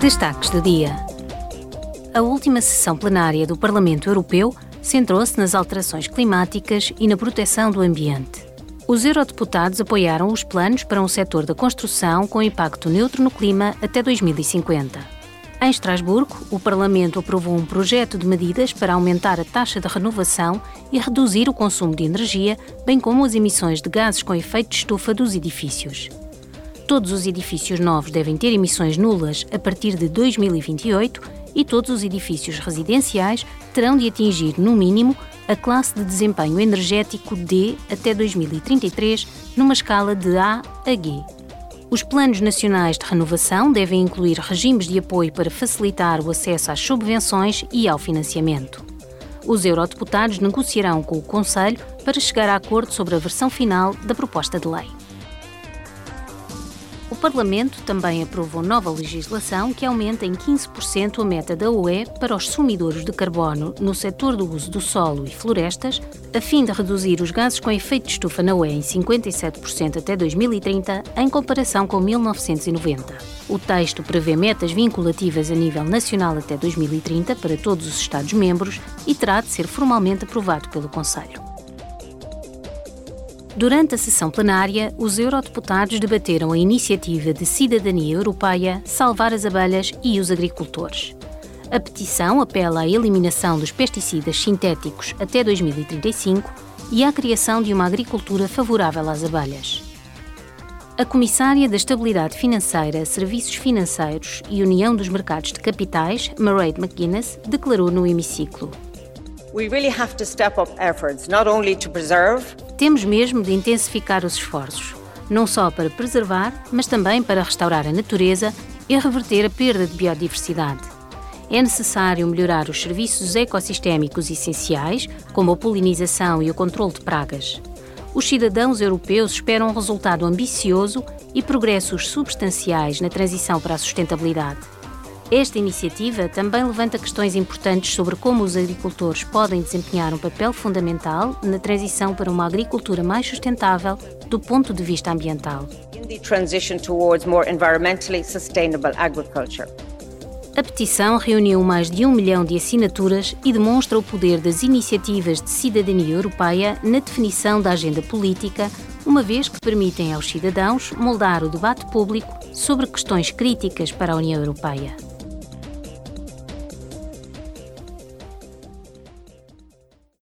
Destaques do dia. A última sessão plenária do Parlamento Europeu centrou-se nas alterações climáticas e na proteção do ambiente. Os eurodeputados apoiaram os planos para um setor da construção com impacto neutro no clima até 2050. Em Estrasburgo, o Parlamento aprovou um projeto de medidas para aumentar a taxa de renovação e reduzir o consumo de energia, bem como as emissões de gases com efeito de estufa dos edifícios. Todos os edifícios novos devem ter emissões nulas a partir de 2028 e todos os edifícios residenciais terão de atingir, no mínimo, a classe de desempenho energético D até 2033, numa escala de A a G. Os planos nacionais de renovação devem incluir regimes de apoio para facilitar o acesso às subvenções e ao financiamento. Os eurodeputados negociarão com o Conselho para chegar a acordo sobre a versão final da proposta de lei. Parlamento também aprovou nova legislação que aumenta em 15% a meta da UE para os sumidores de carbono no setor do uso do solo e florestas, a fim de reduzir os gases com efeito de estufa na UE em 57% até 2030, em comparação com 1990. O texto prevê metas vinculativas a nível nacional até 2030 para todos os Estados-membros e terá de ser formalmente aprovado pelo Conselho. Durante a sessão plenária, os eurodeputados debateram a iniciativa de cidadania europeia Salvar as Abelhas e os Agricultores. A petição apela à eliminação dos pesticidas sintéticos até 2035 e à criação de uma agricultura favorável às abelhas. A Comissária da Estabilidade Financeira, Serviços Financeiros e União dos Mercados de Capitais, Mairead McGuinness, declarou no hemiciclo: We really have to step up efforts not only to preserve temos mesmo de intensificar os esforços, não só para preservar, mas também para restaurar a natureza e reverter a perda de biodiversidade. É necessário melhorar os serviços ecossistémicos essenciais, como a polinização e o controle de pragas. Os cidadãos europeus esperam um resultado ambicioso e progressos substanciais na transição para a sustentabilidade. Esta iniciativa também levanta questões importantes sobre como os agricultores podem desempenhar um papel fundamental na transição para uma agricultura mais sustentável do ponto de vista ambiental. A petição reuniu mais de um milhão de assinaturas e demonstra o poder das iniciativas de cidadania europeia na definição da agenda política, uma vez que permitem aos cidadãos moldar o debate público sobre questões críticas para a União Europeia.